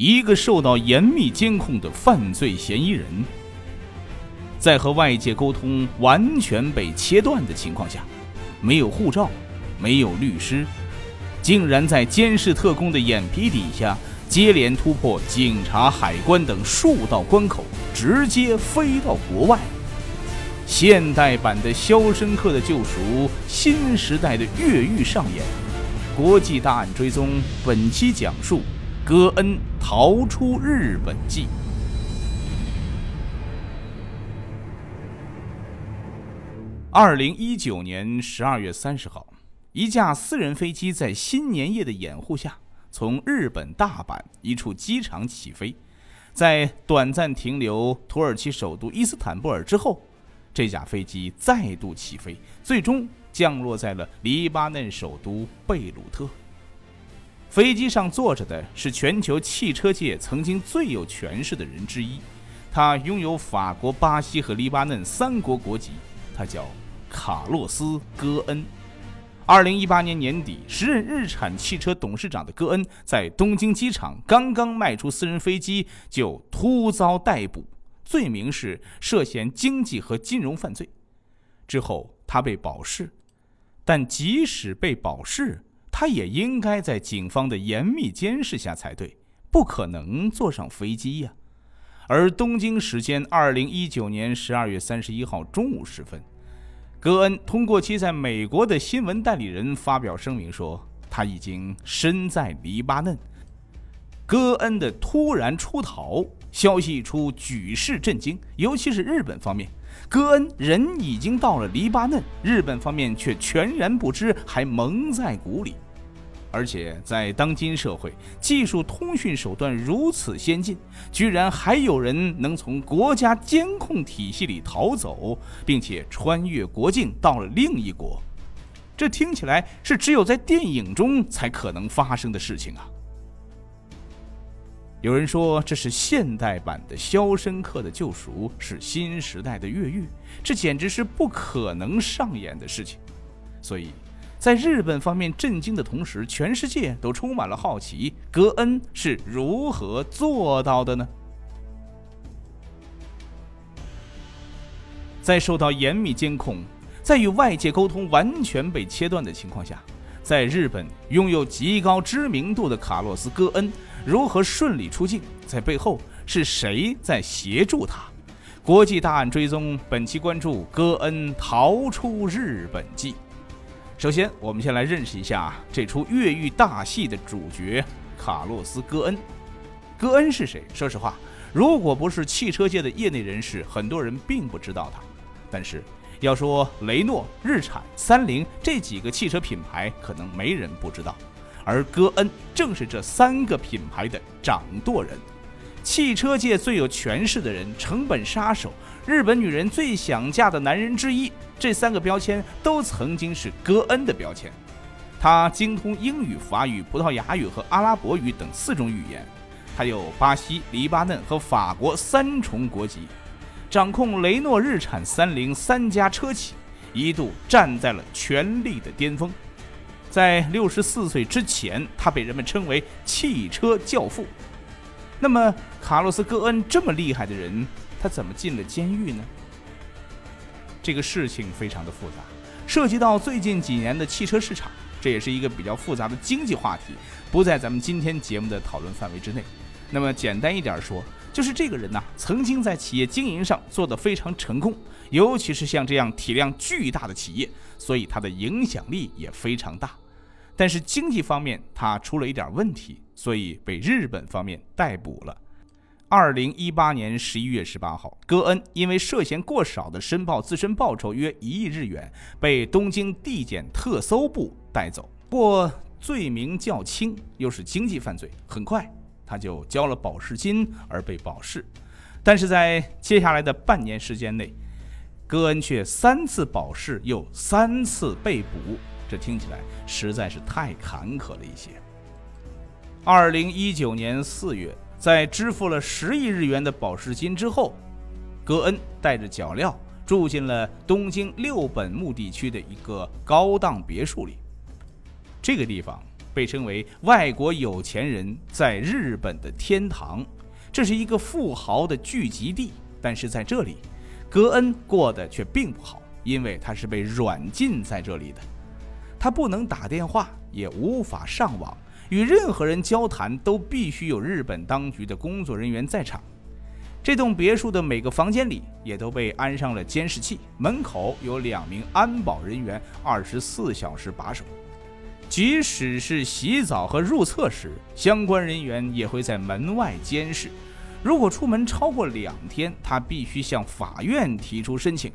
一个受到严密监控的犯罪嫌疑人，在和外界沟通完全被切断的情况下，没有护照，没有律师，竟然在监视特工的眼皮底下，接连突破警察、海关等数道关口，直接飞到国外。现代版的《肖申克的救赎》，新时代的越狱上演。国际大案追踪，本期讲述戈恩逃出日本记。二零一九年十二月三十号，一架私人飞机在新年夜的掩护下，从日本大阪一处机场起飞，在短暂停留土耳其首都伊斯坦布尔之后。这架飞机再度起飞，最终降落在了黎巴嫩首都贝鲁特。飞机上坐着的是全球汽车界曾经最有权势的人之一，他拥有法国、巴西和黎巴嫩三国国籍，他叫卡洛斯·戈恩。二零一八年年底，时任日产汽车董事长的戈恩在东京机场刚刚卖出私人飞机，就突遭逮捕。罪名是涉嫌经济和金融犯罪，之后他被保释，但即使被保释，他也应该在警方的严密监视下才对，不可能坐上飞机呀。而东京时间二零一九年十二月三十一号中午时分，戈恩通过其在美国的新闻代理人发表声明说，他已经身在黎巴嫩。戈恩的突然出逃。消息一出，举世震惊，尤其是日本方面。戈恩人已经到了黎巴嫩，日本方面却全然不知，还蒙在鼓里。而且在当今社会，技术通讯手段如此先进，居然还有人能从国家监控体系里逃走，并且穿越国境到了另一国，这听起来是只有在电影中才可能发生的事情啊！有人说这是现代版的《肖申克的救赎》，是新时代的越狱，这简直是不可能上演的事情。所以，在日本方面震惊的同时，全世界都充满了好奇：格恩是如何做到的呢？在受到严密监控，在与外界沟通完全被切断的情况下，在日本拥有极高知名度的卡洛斯·戈恩。如何顺利出境？在背后是谁在协助他？国际大案追踪，本期关注戈恩逃出日本记。首先，我们先来认识一下这出越狱大戏的主角卡洛斯·戈恩。戈恩是谁？说实话，如果不是汽车界的业内人士，很多人并不知道他。但是，要说雷诺、日产、三菱这几个汽车品牌，可能没人不知道。而戈恩正是这三个品牌的掌舵人，汽车界最有权势的人，成本杀手，日本女人最想嫁的男人之一，这三个标签都曾经是戈恩的标签。他精通英语、法语、葡萄牙语和阿拉伯语等四种语言，他有巴西、黎巴嫩和法国三重国籍，掌控雷诺、日产、三菱三家车企，一度站在了权力的巅峰。在六十四岁之前，他被人们称为“汽车教父”。那么，卡洛斯·戈恩这么厉害的人，他怎么进了监狱呢？这个事情非常的复杂，涉及到最近几年的汽车市场，这也是一个比较复杂的经济话题，不在咱们今天节目的讨论范围之内。那么，简单一点说，就是这个人呢，曾经在企业经营上做得非常成功，尤其是像这样体量巨大的企业。所以他的影响力也非常大，但是经济方面他出了一点问题，所以被日本方面逮捕了。二零一八年十一月十八号，戈恩因为涉嫌过少的申报自身报酬约一亿日元，被东京地检特搜部带走。不过罪名较轻，又是经济犯罪，很快他就交了保释金而被保释。但是在接下来的半年时间内，戈恩却三次保释，又三次被捕，这听起来实在是太坎坷了一些。二零一九年四月，在支付了十亿日元的保释金之后，戈恩带着脚镣住进了东京六本木地区的一个高档别墅里。这个地方被称为“外国有钱人在日本的天堂”，这是一个富豪的聚集地。但是在这里，戈恩过得却并不好，因为他是被软禁在这里的。他不能打电话，也无法上网，与任何人交谈都必须有日本当局的工作人员在场。这栋别墅的每个房间里也都被安上了监视器，门口有两名安保人员，二十四小时把守。即使是洗澡和入厕时，相关人员也会在门外监视。如果出门超过两天，他必须向法院提出申请。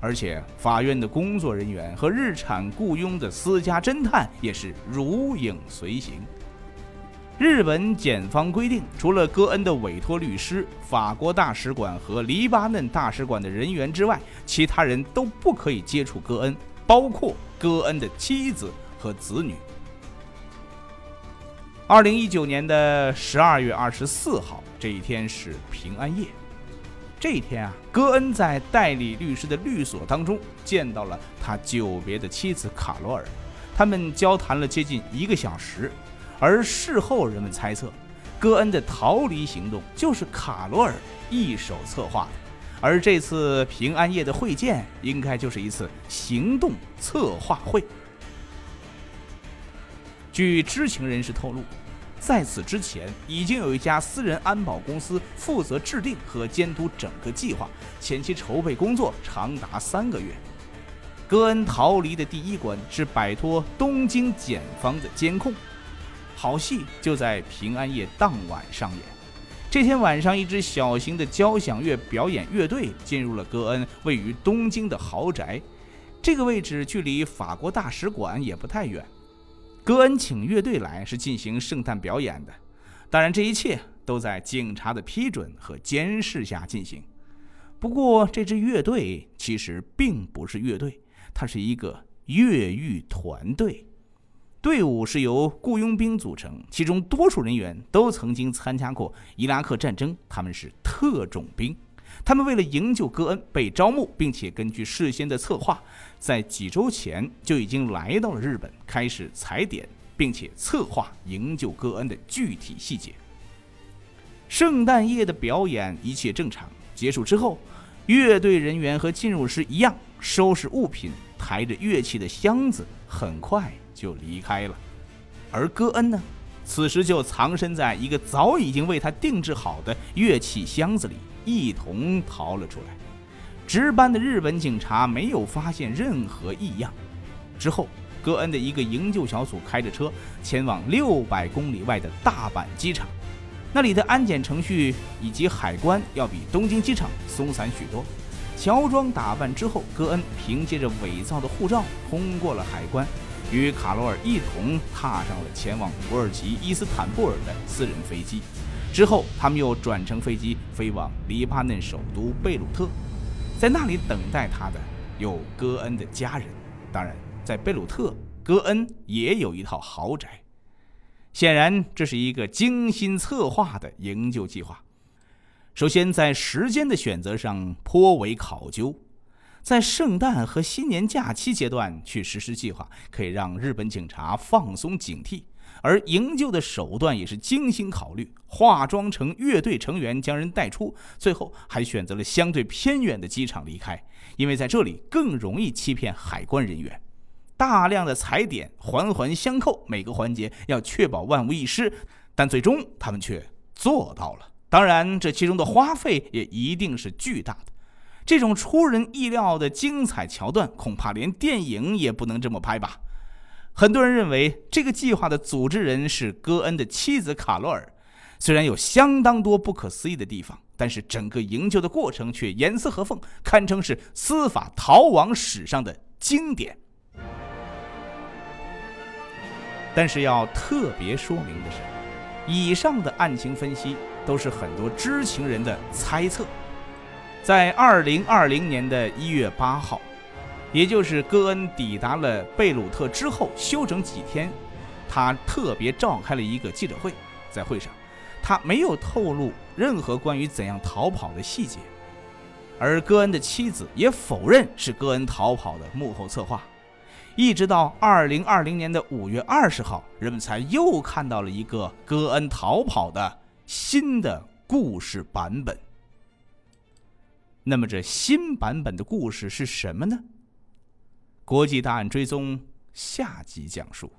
而且，法院的工作人员和日产雇佣的私家侦探也是如影随形。日本检方规定，除了戈恩的委托律师、法国大使馆和黎巴嫩大使馆的人员之外，其他人都不可以接触戈恩，包括戈恩的妻子和子女。二零一九年的十二月二十四号，这一天是平安夜。这一天啊，戈恩在代理律师的律所当中见到了他久别的妻子卡罗尔，他们交谈了接近一个小时。而事后人们猜测，戈恩的逃离行动就是卡罗尔一手策划的，而这次平安夜的会见应该就是一次行动策划会。据知情人士透露。在此之前，已经有一家私人安保公司负责制定和监督整个计划，前期筹备工作长达三个月。戈恩逃离的第一关是摆脱东京检方的监控，好戏就在平安夜当晚上演。这天晚上，一支小型的交响乐表演乐队进入了戈恩位于东京的豪宅，这个位置距离法国大使馆也不太远。戈恩请乐队来是进行圣诞表演的，当然这一切都在警察的批准和监视下进行。不过这支乐队其实并不是乐队，它是一个越狱团队，队伍是由雇佣兵组成，其中多数人员都曾经参加过伊拉克战争，他们是特种兵。他们为了营救戈恩被招募，并且根据事先的策划，在几周前就已经来到了日本，开始踩点，并且策划营救戈恩的具体细节。圣诞夜的表演一切正常，结束之后，乐队人员和进入时一样，收拾物品，抬着乐器的箱子，很快就离开了。而戈恩呢，此时就藏身在一个早已经为他定制好的乐器箱子里。一同逃了出来。值班的日本警察没有发现任何异样。之后，戈恩的一个营救小组开着车前往六百公里外的大阪机场，那里的安检程序以及海关要比东京机场松散许多。乔装打扮之后，戈恩凭借着伪造的护照通过了海关，与卡罗尔一同踏上了前往土耳其伊斯坦布尔的私人飞机。之后，他们又转乘飞机飞往黎巴嫩首都贝鲁特，在那里等待他的有戈恩的家人。当然，在贝鲁特，戈恩也有一套豪宅。显然，这是一个精心策划的营救计划。首先，在时间的选择上颇为考究，在圣诞和新年假期阶段去实施计划，可以让日本警察放松警惕。而营救的手段也是精心考虑，化妆成乐队成员将人带出，最后还选择了相对偏远的机场离开，因为在这里更容易欺骗海关人员。大量的踩点环环相扣，每个环节要确保万无一失，但最终他们却做到了。当然，这其中的花费也一定是巨大的。这种出人意料的精彩桥段，恐怕连电影也不能这么拍吧。很多人认为这个计划的组织人是戈恩的妻子卡罗尔，虽然有相当多不可思议的地方，但是整个营救的过程却严丝合缝，堪称是司法逃亡史上的经典。但是要特别说明的是，以上的案情分析都是很多知情人的猜测。在二零二零年的一月八号。也就是戈恩抵达了贝鲁特之后休整几天他特别召开了一个记者会在会上他没有透露任何关于怎样逃跑的细节。而戈恩的妻子也否认是戈恩逃跑的幕后策划。一直到二零二零年的五月二十号人们才又看到了一个戈恩逃跑的新的故事版本。那么这新版本的故事是什么呢？国际大案追踪下集讲述。